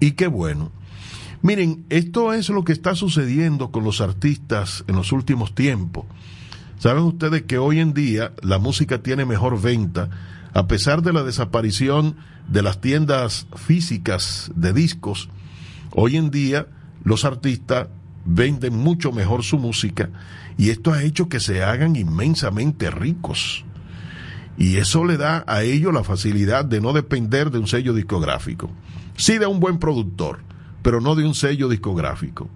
Y qué bueno. Miren, esto es lo que está sucediendo con los artistas en los últimos tiempos. Saben ustedes que hoy en día la música tiene mejor venta a pesar de la desaparición de las tiendas físicas de discos. Hoy en día los artistas venden mucho mejor su música y esto ha hecho que se hagan inmensamente ricos. Y eso le da a ellos la facilidad de no depender de un sello discográfico. Sí de un buen productor, pero no de un sello discográfico.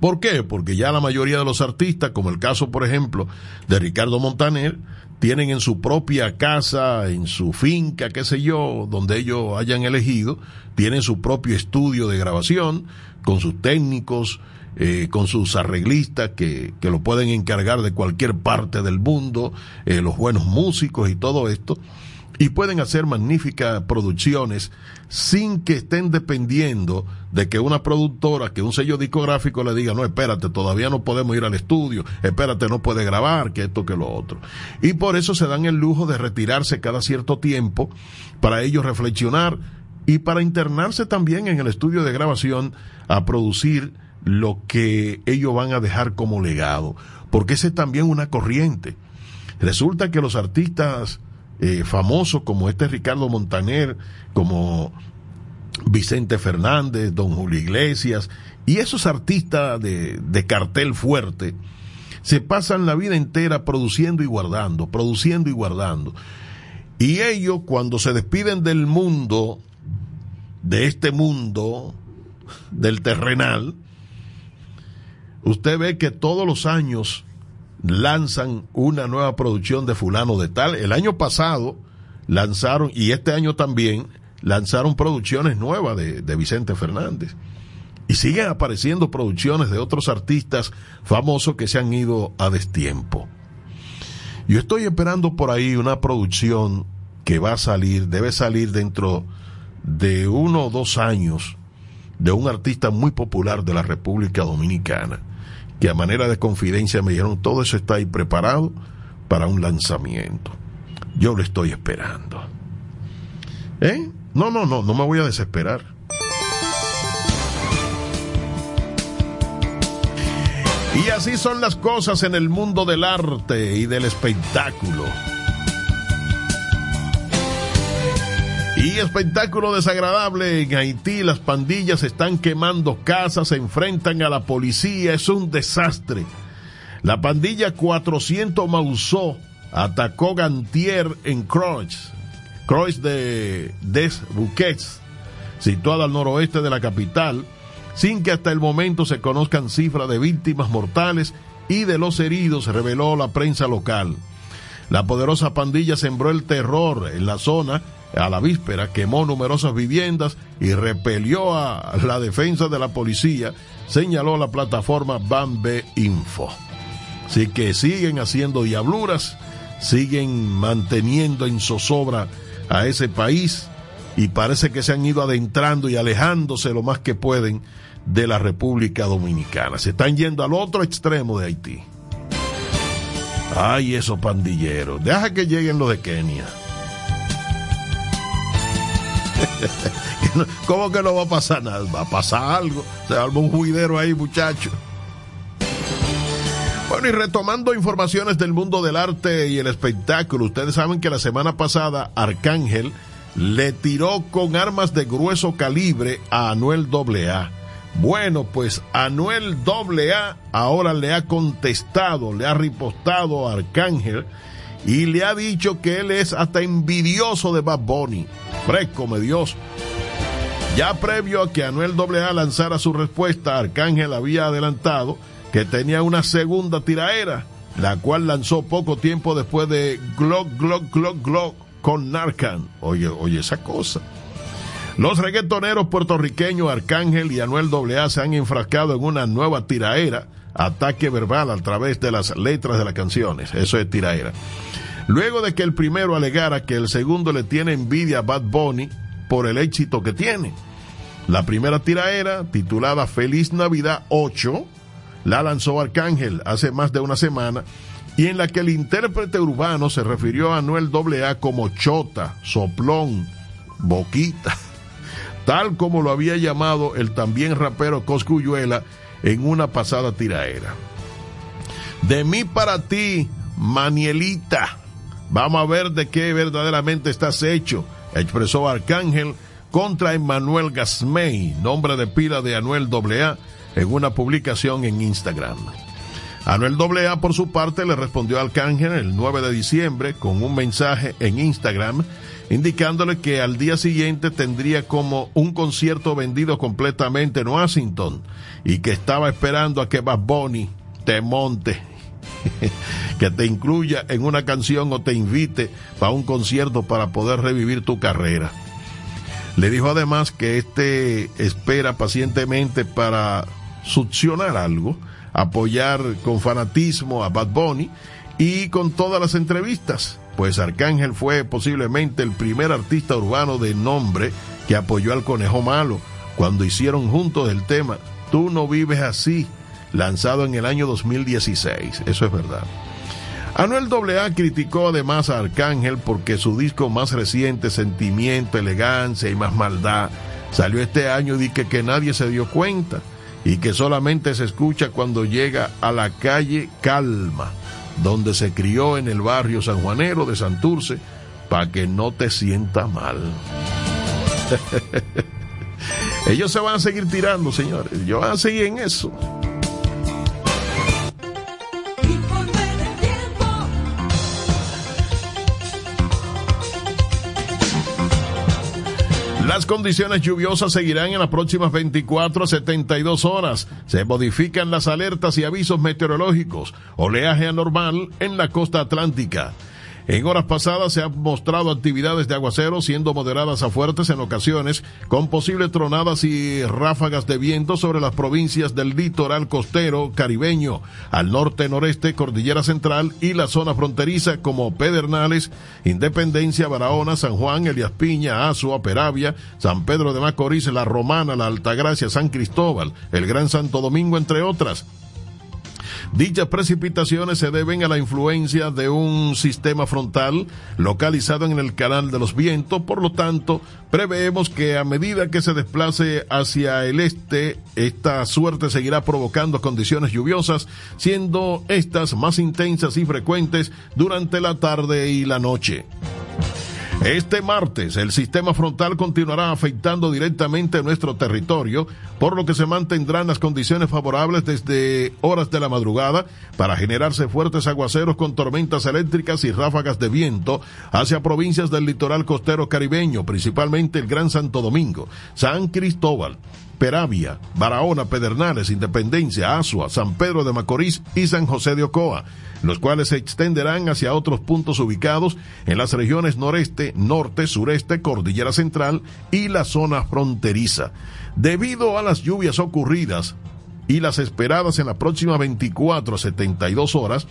¿Por qué? Porque ya la mayoría de los artistas, como el caso, por ejemplo, de Ricardo Montaner, tienen en su propia casa, en su finca, qué sé yo, donde ellos hayan elegido, tienen su propio estudio de grabación, con sus técnicos, eh, con sus arreglistas que, que, lo pueden encargar de cualquier parte del mundo, eh, los buenos músicos y todo esto, y pueden hacer magníficas producciones sin que estén dependiendo de que una productora, que un sello discográfico le diga, no, espérate, todavía no podemos ir al estudio, espérate, no puede grabar, que esto, que lo otro. Y por eso se dan el lujo de retirarse cada cierto tiempo para ellos reflexionar y para internarse también en el estudio de grabación a producir lo que ellos van a dejar como legado, porque esa es también una corriente. Resulta que los artistas eh, famosos como este Ricardo Montaner, como Vicente Fernández, Don Julio Iglesias, y esos artistas de, de cartel fuerte, se pasan la vida entera produciendo y guardando, produciendo y guardando. Y ellos cuando se despiden del mundo, de este mundo, del terrenal, usted ve que todos los años lanzan una nueva producción de fulano de tal. El año pasado lanzaron, y este año también, lanzaron producciones nuevas de, de Vicente Fernández. Y siguen apareciendo producciones de otros artistas famosos que se han ido a destiempo. Yo estoy esperando por ahí una producción que va a salir, debe salir dentro de uno o dos años, de un artista muy popular de la República Dominicana que a manera de confidencia me dijeron, todo eso está ahí preparado para un lanzamiento. Yo lo estoy esperando. ¿Eh? No, no, no, no me voy a desesperar. Y así son las cosas en el mundo del arte y del espectáculo. Y espectáculo desagradable en Haití, las pandillas están quemando casas, se enfrentan a la policía, es un desastre. La pandilla 400 Mausó atacó Gantier en Croix, Croix de Des Bouquets, situada al noroeste de la capital, sin que hasta el momento se conozcan cifras de víctimas mortales y de los heridos, reveló la prensa local. La poderosa pandilla sembró el terror en la zona a la víspera, quemó numerosas viviendas y repelió a la defensa de la policía, señaló la plataforma Bambe Info. Así que siguen haciendo diabluras, siguen manteniendo en zozobra a ese país y parece que se han ido adentrando y alejándose lo más que pueden de la República Dominicana. Se están yendo al otro extremo de Haití. Ay, esos pandilleros. Deja que lleguen los de Kenia. ¿Cómo que no va a pasar nada? Va a pasar algo. Se arma un juidero ahí, muchacho. Bueno, y retomando informaciones del mundo del arte y el espectáculo, ustedes saben que la semana pasada Arcángel le tiró con armas de grueso calibre a Anuel AA. Bueno, pues Anuel AA ahora le ha contestado, le ha ripostado a Arcángel y le ha dicho que él es hasta envidioso de Bad Bunny. Fresco, Dios. Ya previo a que Anuel AA lanzara su respuesta, Arcángel había adelantado que tenía una segunda tiraera, la cual lanzó poco tiempo después de Glock, Glock, Glock, Glock con Narcan. Oye, oye esa cosa. Los reggaetoneros puertorriqueños Arcángel y Anuel AA se han enfrascado en una nueva tiraera, ataque verbal a través de las letras de las canciones. Eso es tiraera. Luego de que el primero alegara que el segundo le tiene envidia a Bad Bunny por el éxito que tiene. La primera tiraera, titulada Feliz Navidad 8, la lanzó Arcángel hace más de una semana y en la que el intérprete urbano se refirió a Anuel AA como chota, soplón, boquita. tal como lo había llamado el también rapero Coscuyuela en una pasada tiraera. De mí para ti, Manielita. Vamos a ver de qué verdaderamente estás hecho, expresó Arcángel contra Emmanuel Gasmey, nombre de pila de Anuel AA, en una publicación en Instagram. Anuel AA, por su parte, le respondió a Arcángel el 9 de diciembre con un mensaje en Instagram indicándole que al día siguiente tendría como un concierto vendido completamente en Washington y que estaba esperando a que Bad Bunny te monte, que te incluya en una canción o te invite para un concierto para poder revivir tu carrera. Le dijo además que este espera pacientemente para succionar algo, apoyar con fanatismo a Bad Bunny y con todas las entrevistas pues Arcángel fue posiblemente el primer artista urbano de nombre que apoyó al Conejo Malo cuando hicieron juntos el tema Tú no vives así, lanzado en el año 2016. Eso es verdad. Anuel AA criticó además a Arcángel porque su disco más reciente, Sentimiento, Elegancia y Más Maldad, salió este año y que, que nadie se dio cuenta y que solamente se escucha cuando llega a la calle Calma donde se crió en el barrio sanjuanero de Santurce, para que no te sienta mal. Ellos se van a seguir tirando, señores. Ellos van a seguir en eso. Las condiciones lluviosas seguirán en las próximas 24 a 72 horas. Se modifican las alertas y avisos meteorológicos. Oleaje anormal en la costa atlántica. En horas pasadas se han mostrado actividades de aguacero siendo moderadas a fuertes en ocasiones, con posibles tronadas y ráfagas de viento sobre las provincias del litoral costero caribeño, al norte-noreste, Cordillera Central y la zona fronteriza como Pedernales, Independencia, Barahona, San Juan, Elias Piña, Azua, Peravia, San Pedro de Macorís, La Romana, La Altagracia, San Cristóbal, el Gran Santo Domingo, entre otras. Dichas precipitaciones se deben a la influencia de un sistema frontal localizado en el canal de los vientos, por lo tanto, preveemos que a medida que se desplace hacia el este, esta suerte seguirá provocando condiciones lluviosas, siendo estas más intensas y frecuentes durante la tarde y la noche. Este martes el sistema frontal continuará afectando directamente nuestro territorio, por lo que se mantendrán las condiciones favorables desde horas de la madrugada para generarse fuertes aguaceros con tormentas eléctricas y ráfagas de viento hacia provincias del litoral costero caribeño, principalmente el Gran Santo Domingo, San Cristóbal, Peravia, Barahona, Pedernales, Independencia, Asua, San Pedro de Macorís y San José de Ocoa los cuales se extenderán hacia otros puntos ubicados en las regiones noreste, norte, sureste, cordillera central y la zona fronteriza. Debido a las lluvias ocurridas y las esperadas en las próximas 24 a 72 horas,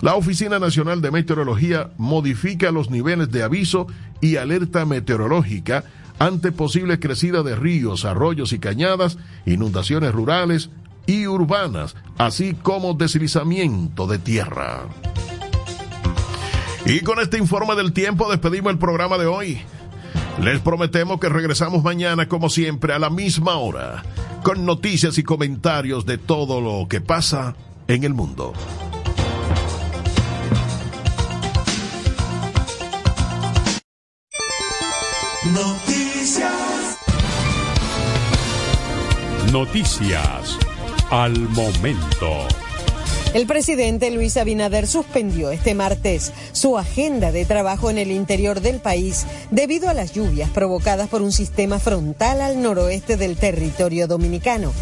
la Oficina Nacional de Meteorología modifica los niveles de aviso y alerta meteorológica ante posible crecida de ríos, arroyos y cañadas, inundaciones rurales, y urbanas, así como deslizamiento de tierra. Y con este informe del tiempo despedimos el programa de hoy. Les prometemos que regresamos mañana como siempre a la misma hora, con noticias y comentarios de todo lo que pasa en el mundo. Noticias al momento. El presidente Luis Abinader suspendió este martes su agenda de trabajo en el interior del país debido a las lluvias provocadas por un sistema frontal al noroeste del territorio dominicano.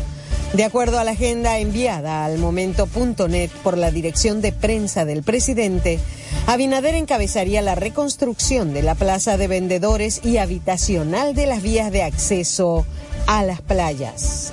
De acuerdo a la agenda enviada al momento.net por la dirección de prensa del presidente, Abinader encabezaría la reconstrucción de la plaza de vendedores y habitacional de las vías de acceso a las playas.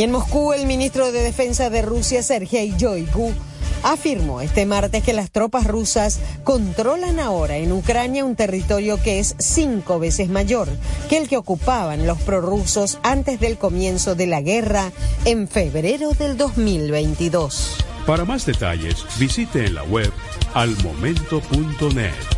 Y en Moscú, el ministro de Defensa de Rusia, Sergei Shoigu, afirmó este martes que las tropas rusas controlan ahora en Ucrania un territorio que es cinco veces mayor que el que ocupaban los prorrusos antes del comienzo de la guerra en febrero del 2022. Para más detalles, visite en la web almomento.net.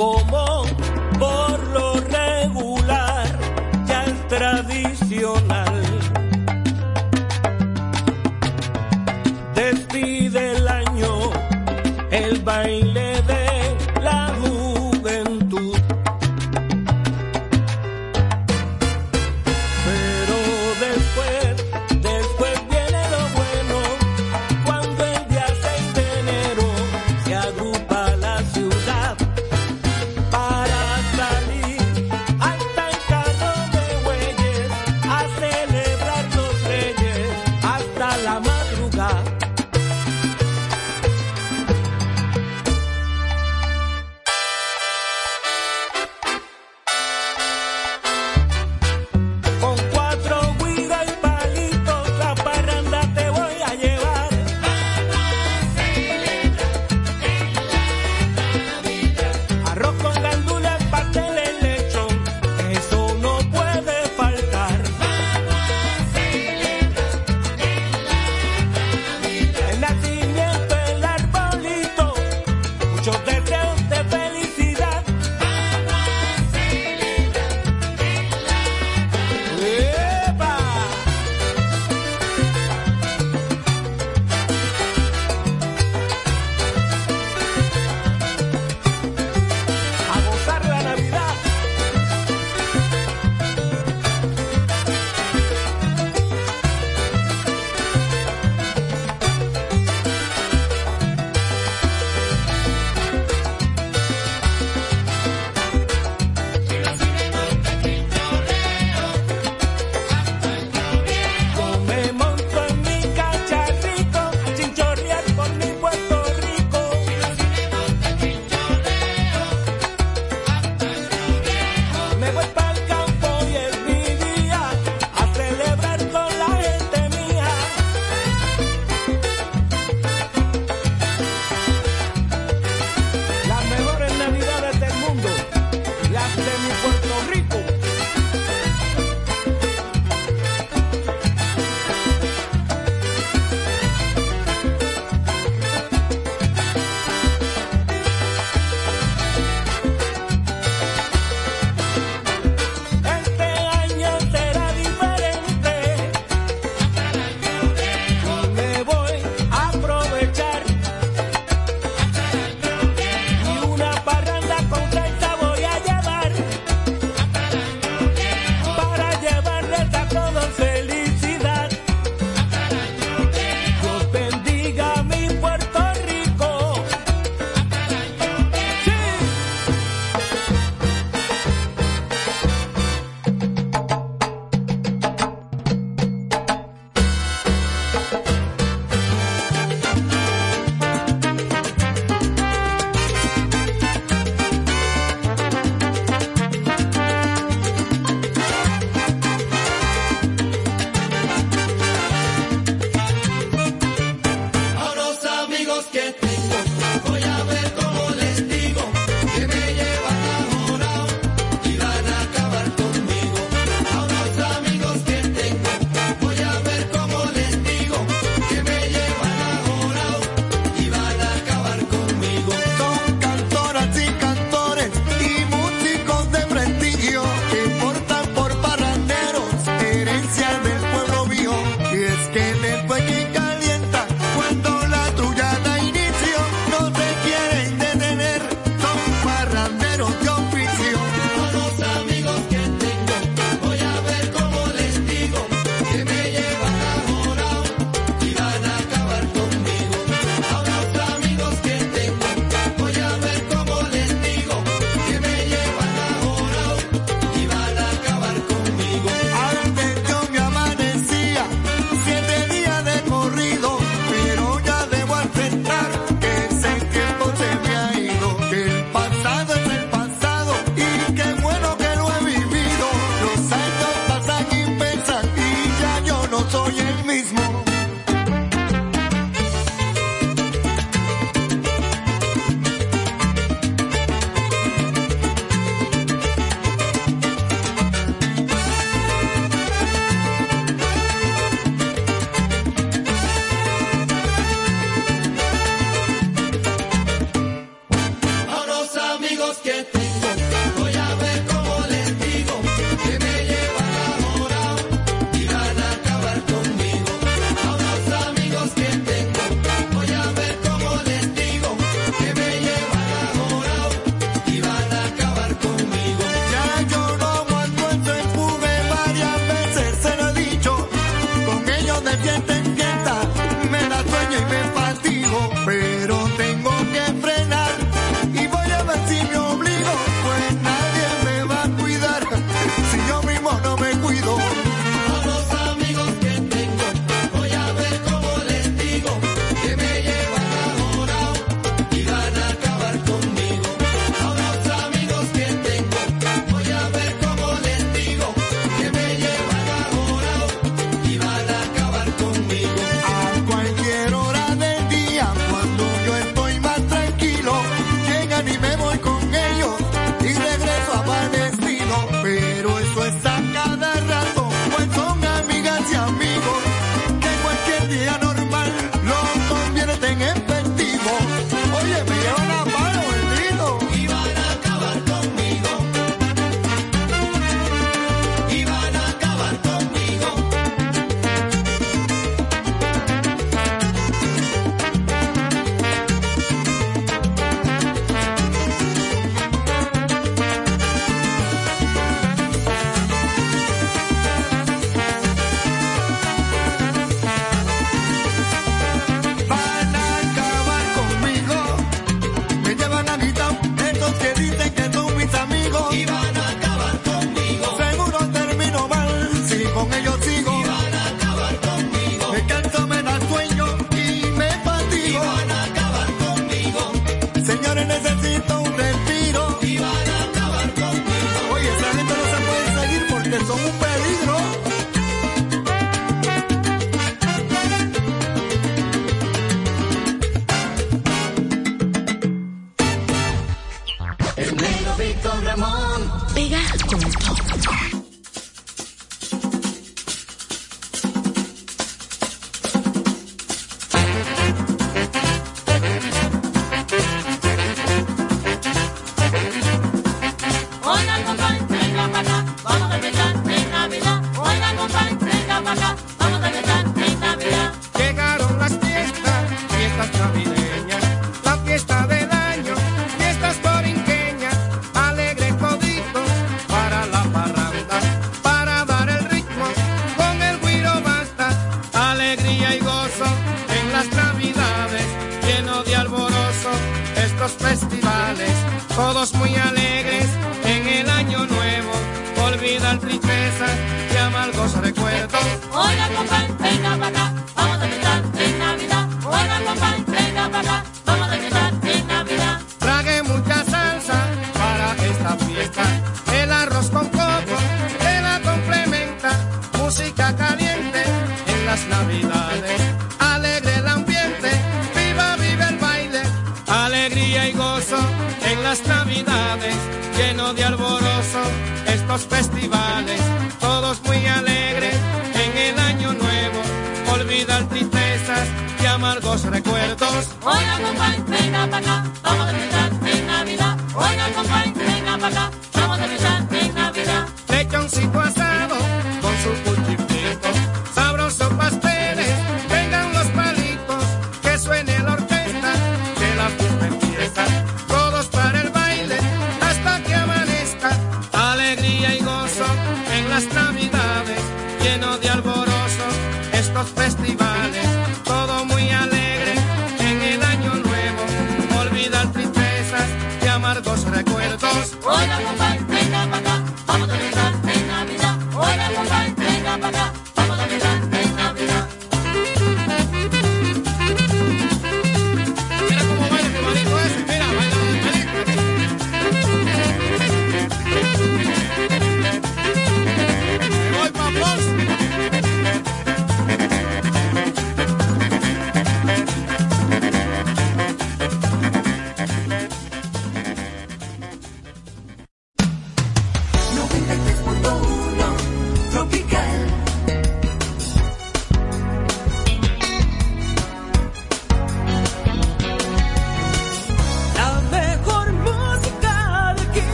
como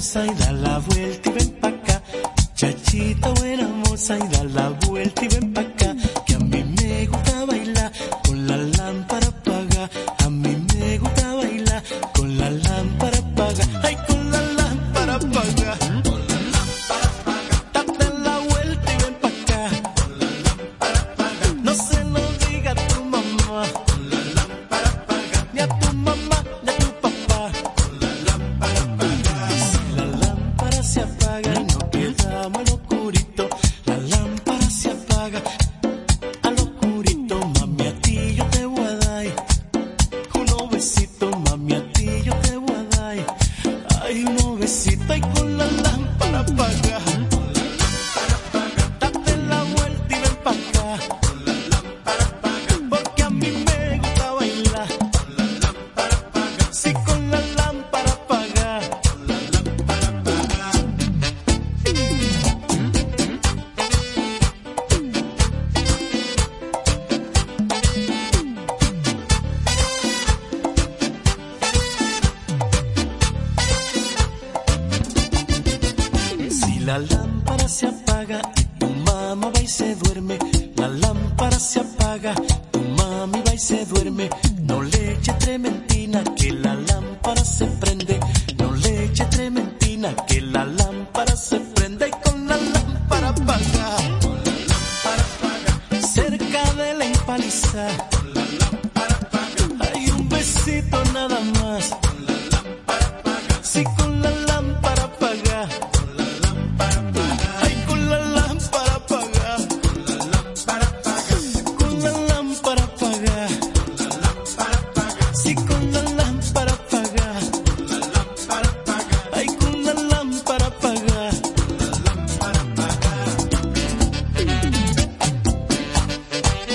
moza y da la vuelta y ven pa' acá. Chachita buena moza y da la vuelta y ven pa' acá.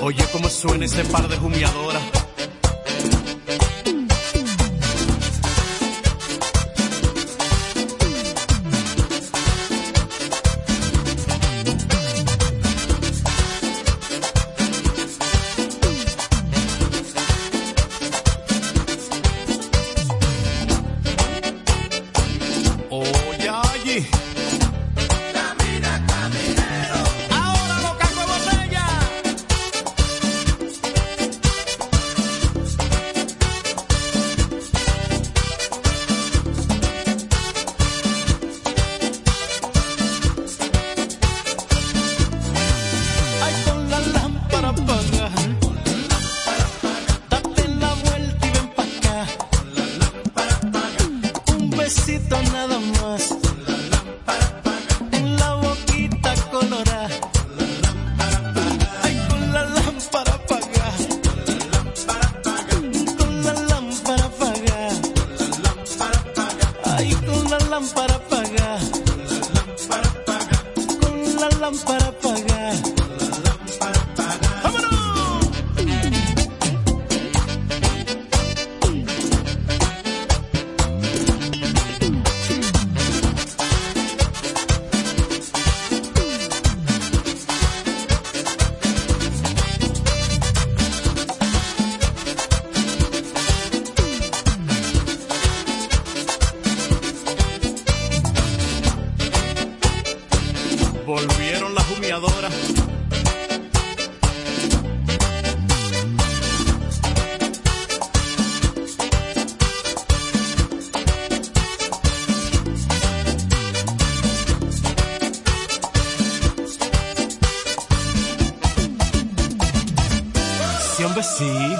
Oye cómo suena ese par de jumiadoras. Sí,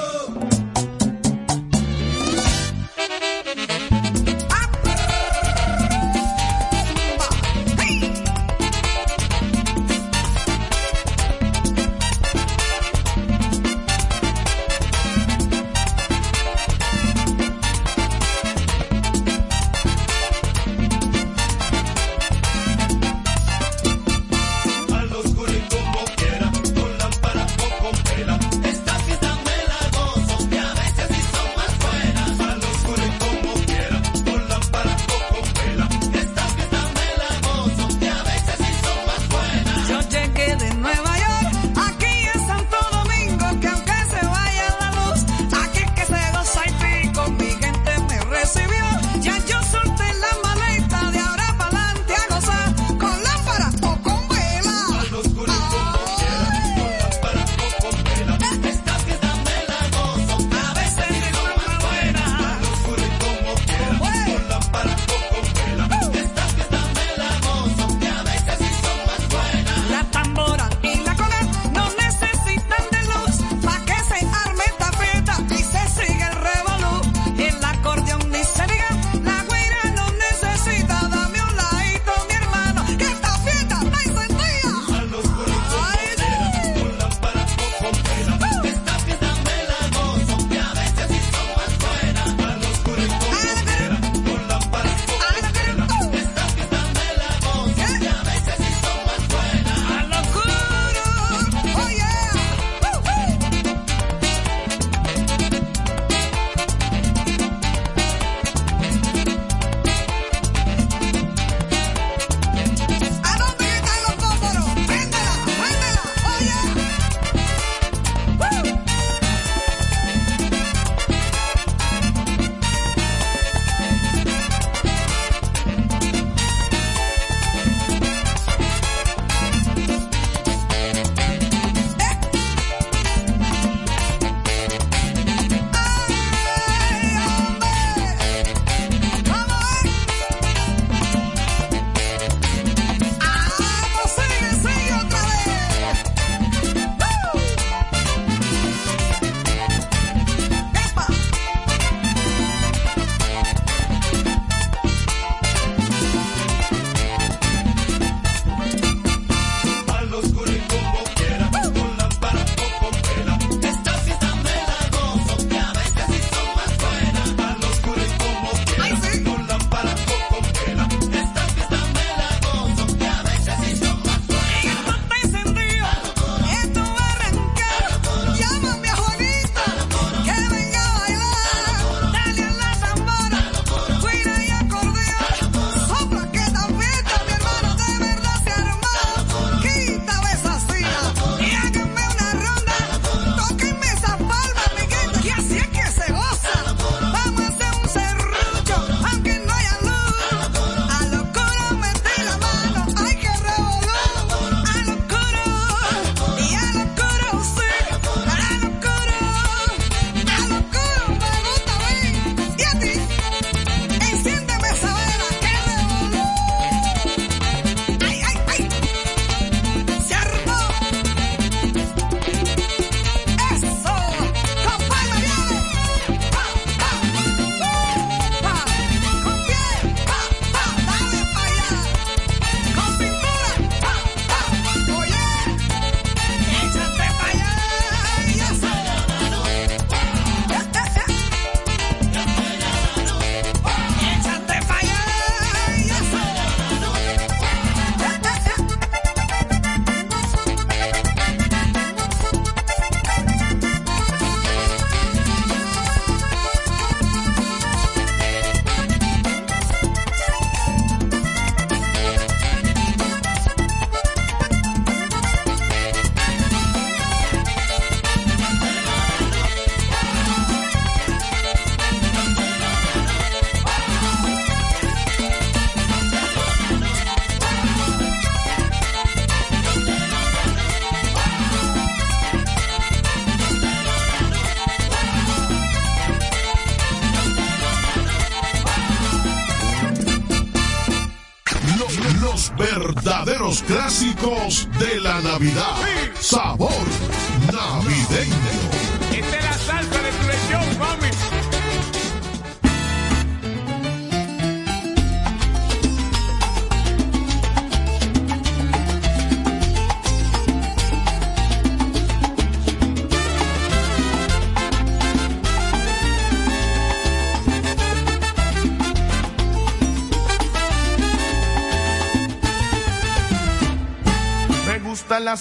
calls.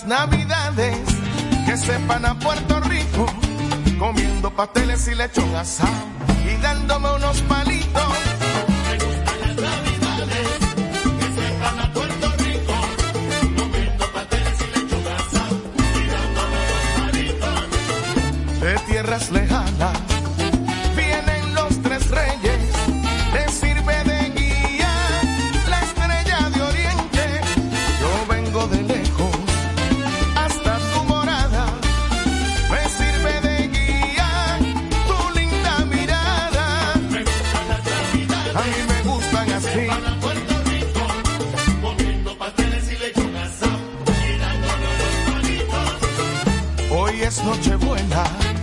navidades, que sepan a Puerto Rico, comiendo pasteles y lechón asado y dándome unos palitos. a mí me gustan así. Para Puerto Rico, poniendo pasteles y lechón asado, girando los palitos. Hoy es Nochebuena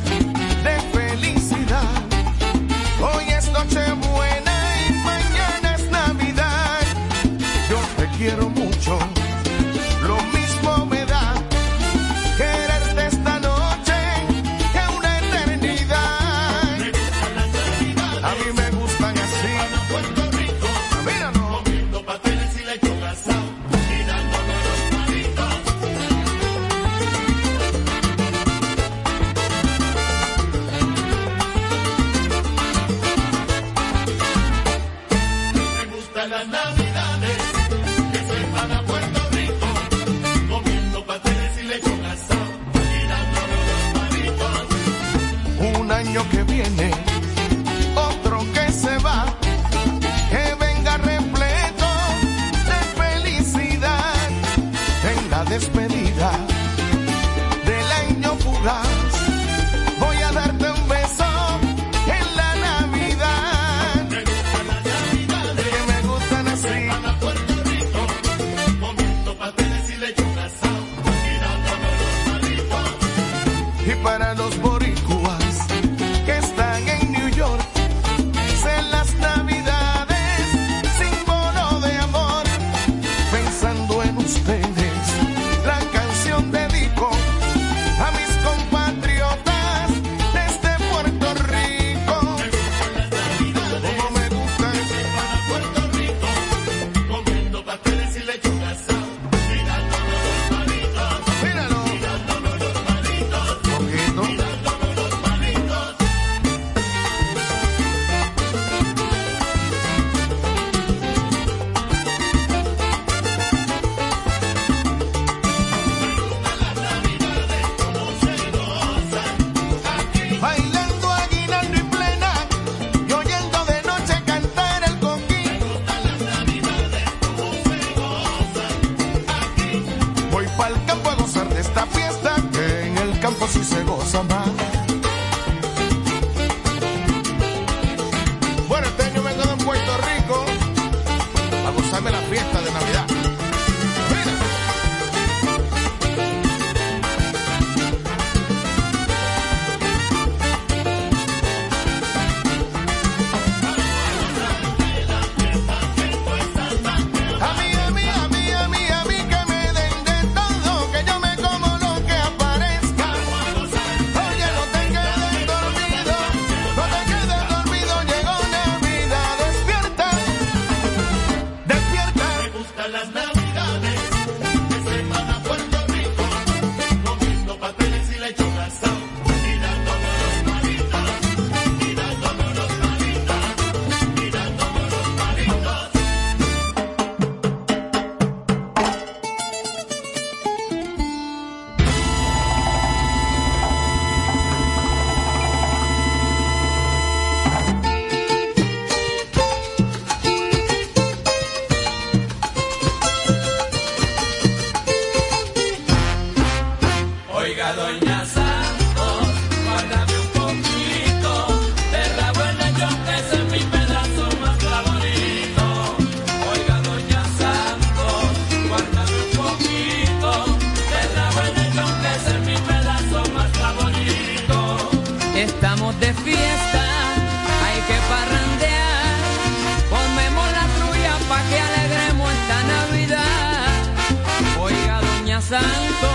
santo.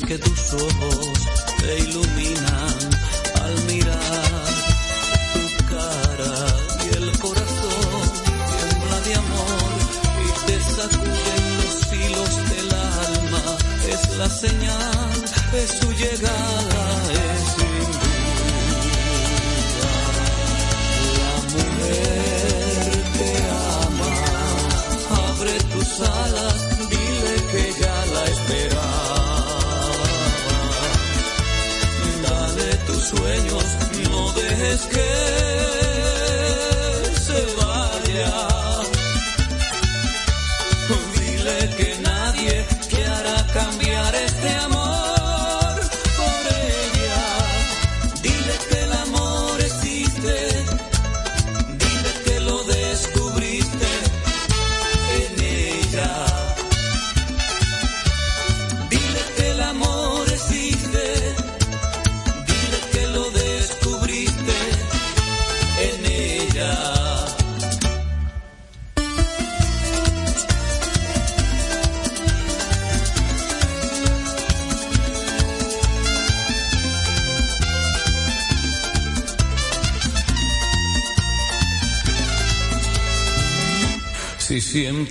Que tus ojos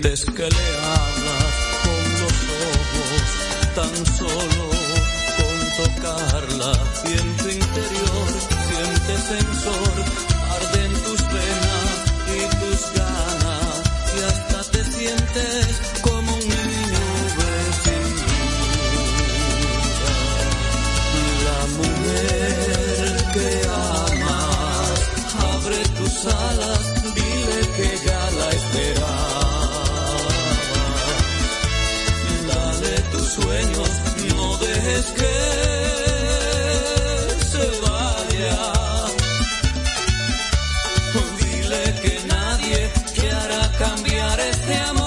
que amor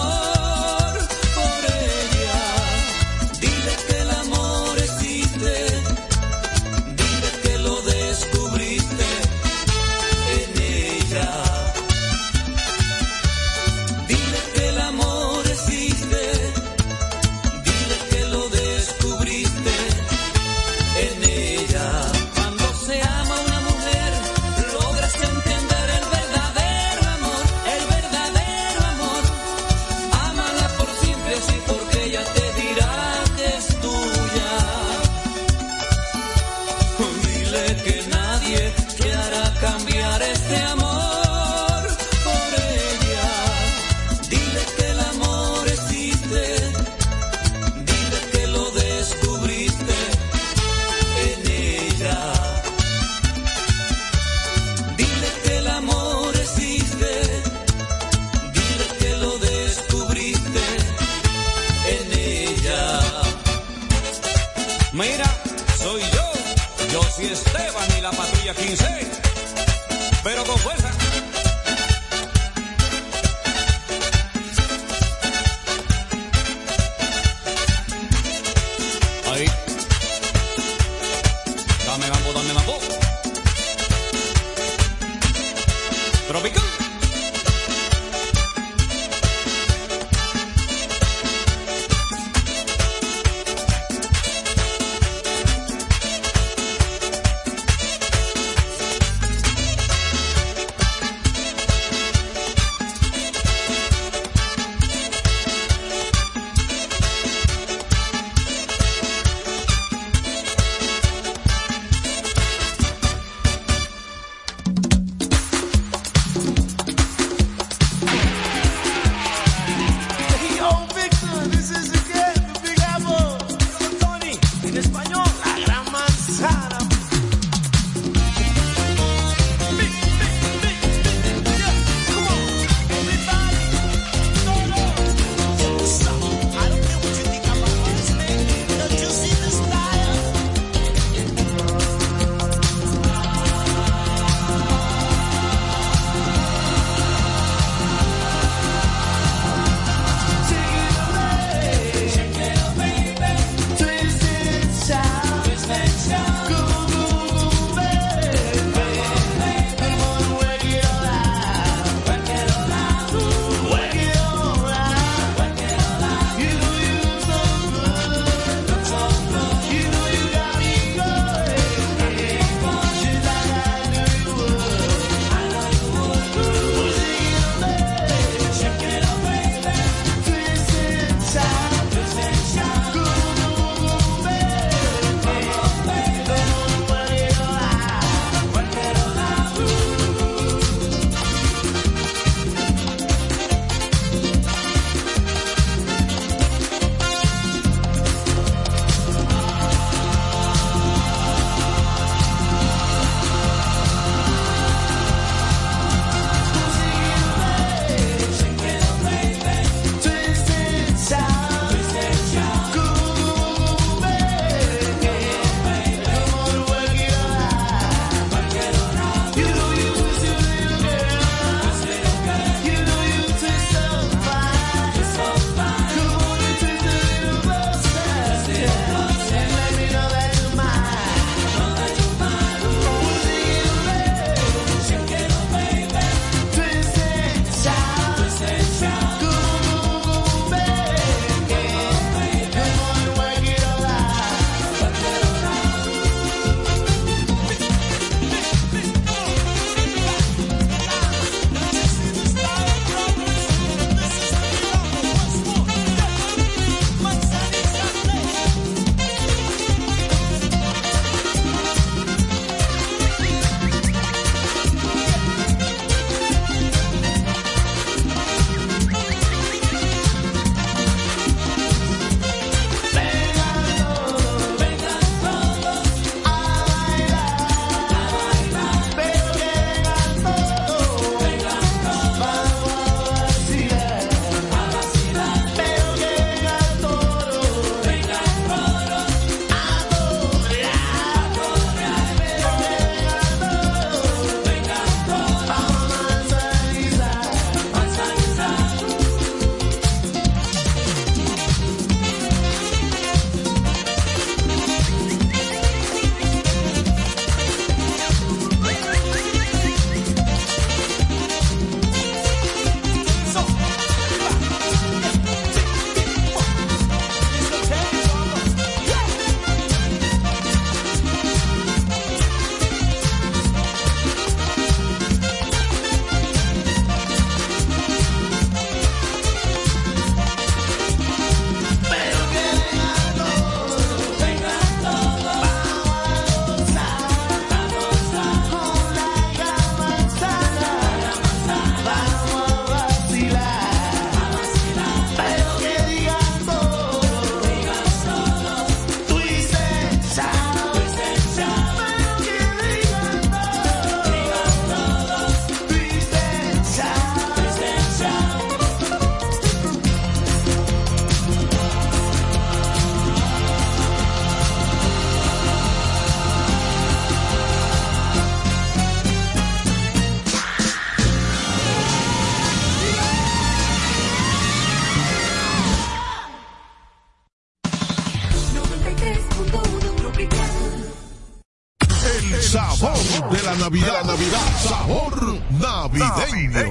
navideño.